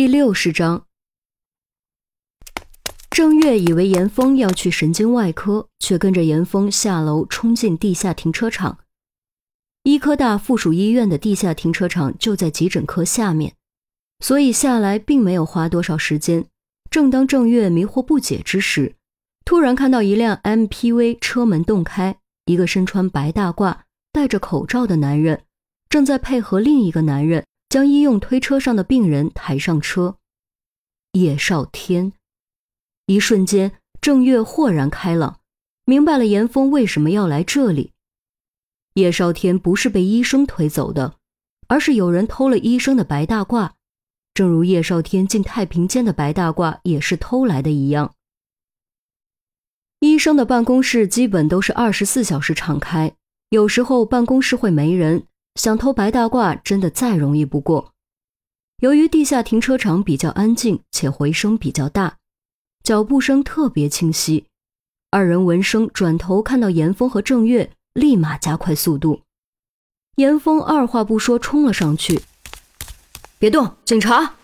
第六十章，郑月以为严峰要去神经外科，却跟着严峰下楼冲进地下停车场。医科大附属医院的地下停车场就在急诊科下面，所以下来并没有花多少时间。正当郑月迷惑不解之时，突然看到一辆 MPV 车门洞开，一个身穿白大褂、戴着口罩的男人正在配合另一个男人。将医用推车上的病人抬上车，叶少天，一瞬间，郑月豁然开朗，明白了严峰为什么要来这里。叶少天不是被医生推走的，而是有人偷了医生的白大褂，正如叶少天进太平间的白大褂也是偷来的一样。医生的办公室基本都是二十四小时敞开，有时候办公室会没人。想偷白大褂真的再容易不过。由于地下停车场比较安静，且回声比较大，脚步声特别清晰。二人闻声转头看到严峰和郑月，立马加快速度。严峰二话不说冲了上去：“别动，警察！”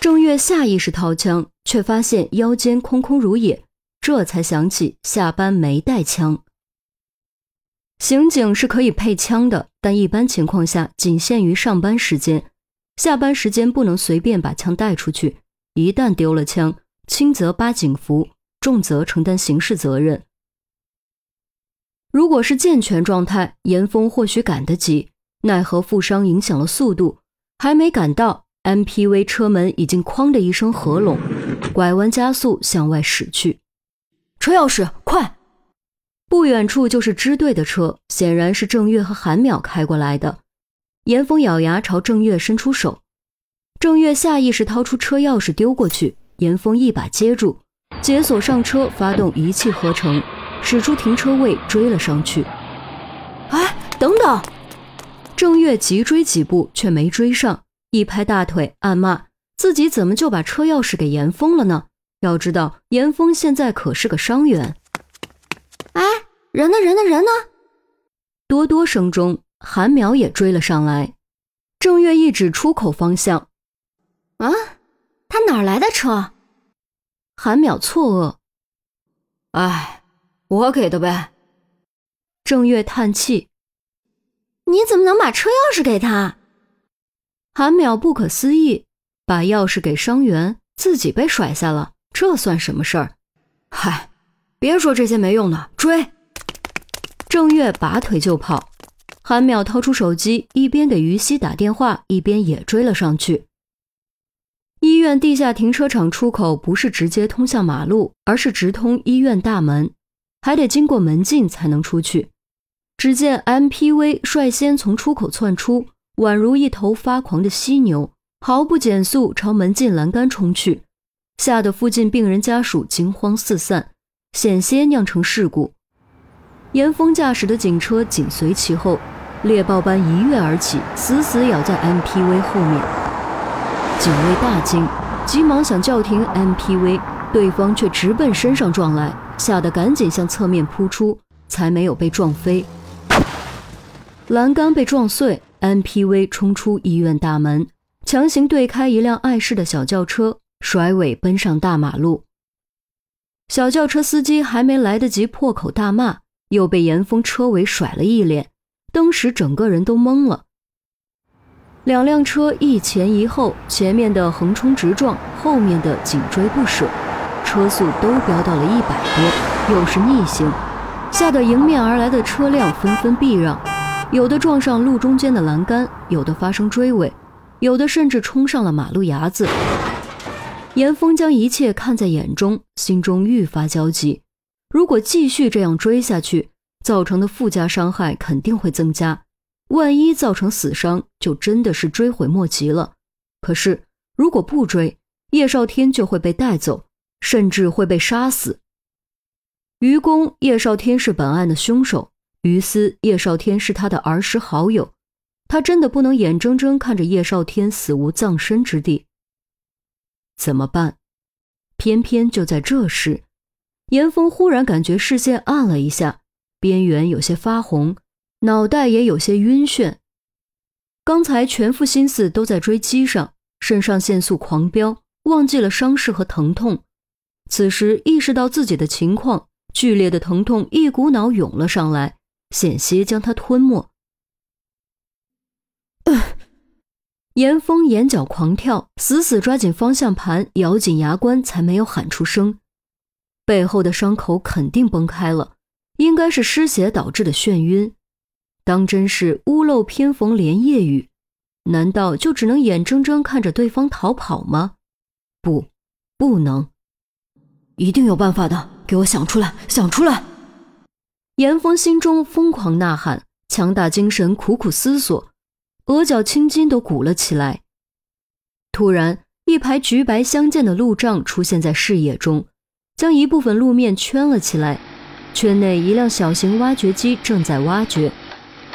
郑月下意识掏枪，却发现腰间空空如也，这才想起下班没带枪。刑警是可以配枪的，但一般情况下仅限于上班时间，下班时间不能随便把枪带出去。一旦丢了枪，轻则扒警服，重则承担刑事责任。如果是健全状态，严峰或许赶得及，奈何负伤影响了速度，还没赶到，MPV 车门已经哐的一声合拢，拐弯加速向外驶去。车钥匙，快！不远处就是支队的车，显然是郑月和韩淼开过来的。严峰咬牙朝郑月伸出手，郑月下意识掏出车钥匙丢过去，严峰一把接住，解锁上车，发动一气呵成，驶出停车位追了上去。哎，等等！郑月急追几步却没追上，一拍大腿，暗骂自己怎么就把车钥匙给严峰了呢？要知道严峰现在可是个伤员。哎，人呢？人呢？人呢？多多声中，韩淼也追了上来。郑月一指出口方向：“啊，他哪来的车？”韩淼错愕：“哎，我给的呗。”郑月叹气：“你怎么能把车钥匙给他？”韩淼不可思议：“把钥匙给伤员，自己被甩下了，这算什么事儿？”嗨。别说这些没用的，追！郑月拔腿就跑，韩淼掏出手机，一边给于西打电话，一边也追了上去。医院地下停车场出口不是直接通向马路，而是直通医院大门，还得经过门禁才能出去。只见 MPV 率先从出口窜出，宛如一头发狂的犀牛，毫不减速朝门禁栏杆冲去，吓得附近病人家属惊慌四散。险些酿成事故，严峰驾驶的警车紧随其后，猎豹般一跃而起，死死咬在 MPV 后面。警卫大惊，急忙想叫停 MPV，对方却直奔身上撞来，吓得赶紧向侧面扑出，才没有被撞飞。栏杆被撞碎，MPV 冲出医院大门，强行对开一辆碍事的小轿车，甩尾奔上大马路。小轿车司机还没来得及破口大骂，又被严峰车尾甩了一脸，当时整个人都懵了。两辆车一前一后，前面的横冲直撞，后面的紧追不舍，车速都飙到了一百多，又是逆行，吓得迎面而来的车辆纷纷避让，有的撞上路中间的栏杆，有的发生追尾，有的甚至冲上了马路牙子。严峰将一切看在眼中，心中愈发焦急。如果继续这样追下去，造成的附加伤害肯定会增加。万一造成死伤，就真的是追悔莫及了。可是，如果不追，叶少天就会被带走，甚至会被杀死。于公，叶少天是本案的凶手；于私，叶少天是他的儿时好友。他真的不能眼睁睁看着叶少天死无葬身之地。怎么办？偏偏就在这时，严峰忽然感觉视线暗了一下，边缘有些发红，脑袋也有些晕眩。刚才全副心思都在追击上，肾上腺素狂飙，忘记了伤势和疼痛。此时意识到自己的情况，剧烈的疼痛一股脑涌了上来，险些将他吞没。严峰眼角狂跳，死死抓紧方向盘，咬紧牙关，才没有喊出声。背后的伤口肯定崩开了，应该是失血导致的眩晕。当真是屋漏偏逢连夜雨，难道就只能眼睁睁看着对方逃跑吗？不，不能，一定有办法的，给我想出来，想出来！严峰心中疯狂呐喊，强打精神，苦苦思索，额角青筋都鼓了起来。突然，一排橘白相间的路障出现在视野中。将一部分路面圈了起来，圈内一辆小型挖掘机正在挖掘，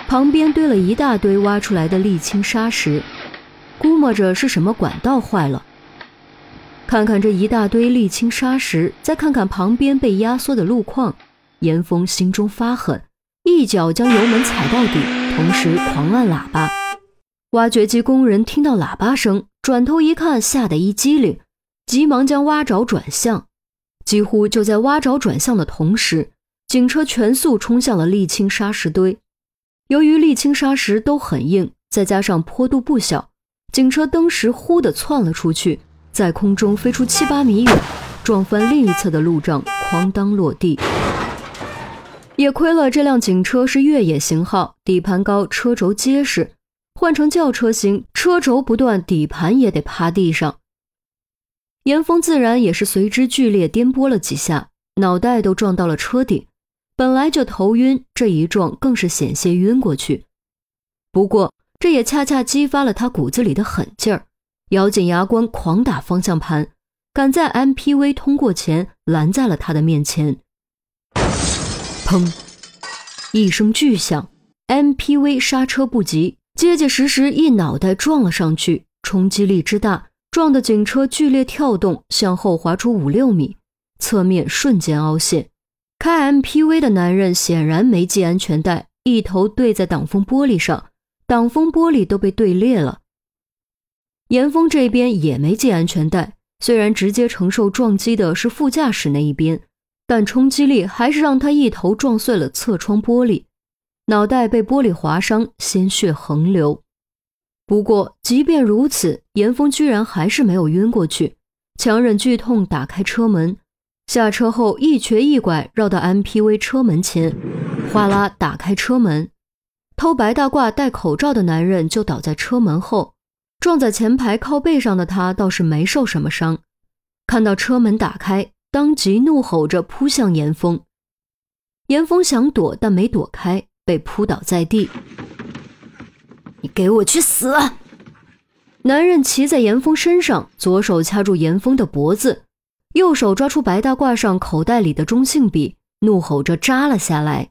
旁边堆了一大堆挖出来的沥青沙石，估摸着是什么管道坏了。看看这一大堆沥青沙石，再看看旁边被压缩的路况，严峰心中发狠，一脚将油门踩到底，同时狂按喇叭。挖掘机工人听到喇叭声，转头一看，吓得一激灵，急忙将挖爪转向。几乎就在挖爪转向的同时，警车全速冲向了沥青沙石堆。由于沥青沙石都很硬，再加上坡度不小，警车登时忽地窜了出去，在空中飞出七八米远，撞翻另一侧的路障，哐当落地。也亏了这辆警车是越野型号，底盘高，车轴结实，换成轿车型，车轴不断，底盘也得趴地上。严峰自然也是随之剧烈颠簸了几下，脑袋都撞到了车顶，本来就头晕，这一撞更是险些晕过去。不过这也恰恰激发了他骨子里的狠劲儿，咬紧牙关，狂打方向盘，赶在 MPV 通过前拦在了他的面前。砰！一声巨响，MPV 刹车不及，结结实实一脑袋撞了上去，冲击力之大。撞的警车剧烈跳动，向后滑出五六米，侧面瞬间凹陷。开 MPV 的男人显然没系安全带，一头对在挡风玻璃上，挡风玻璃都被对裂了。严峰这边也没系安全带，虽然直接承受撞击的是副驾驶那一边，但冲击力还是让他一头撞碎了侧窗玻璃，脑袋被玻璃划伤，鲜血横流。不过，即便如此，严峰居然还是没有晕过去。强忍剧痛，打开车门，下车后一瘸一拐绕到 MPV 车门前，哗啦打开车门。偷白大褂、戴口罩的男人就倒在车门后，撞在前排靠背上的他倒是没受什么伤。看到车门打开，当即怒吼着扑向严峰。严峰想躲，但没躲开，被扑倒在地。你给我去死！男人骑在严峰身上，左手掐住严峰的脖子，右手抓出白大褂上口袋里的中性笔，怒吼着扎了下来。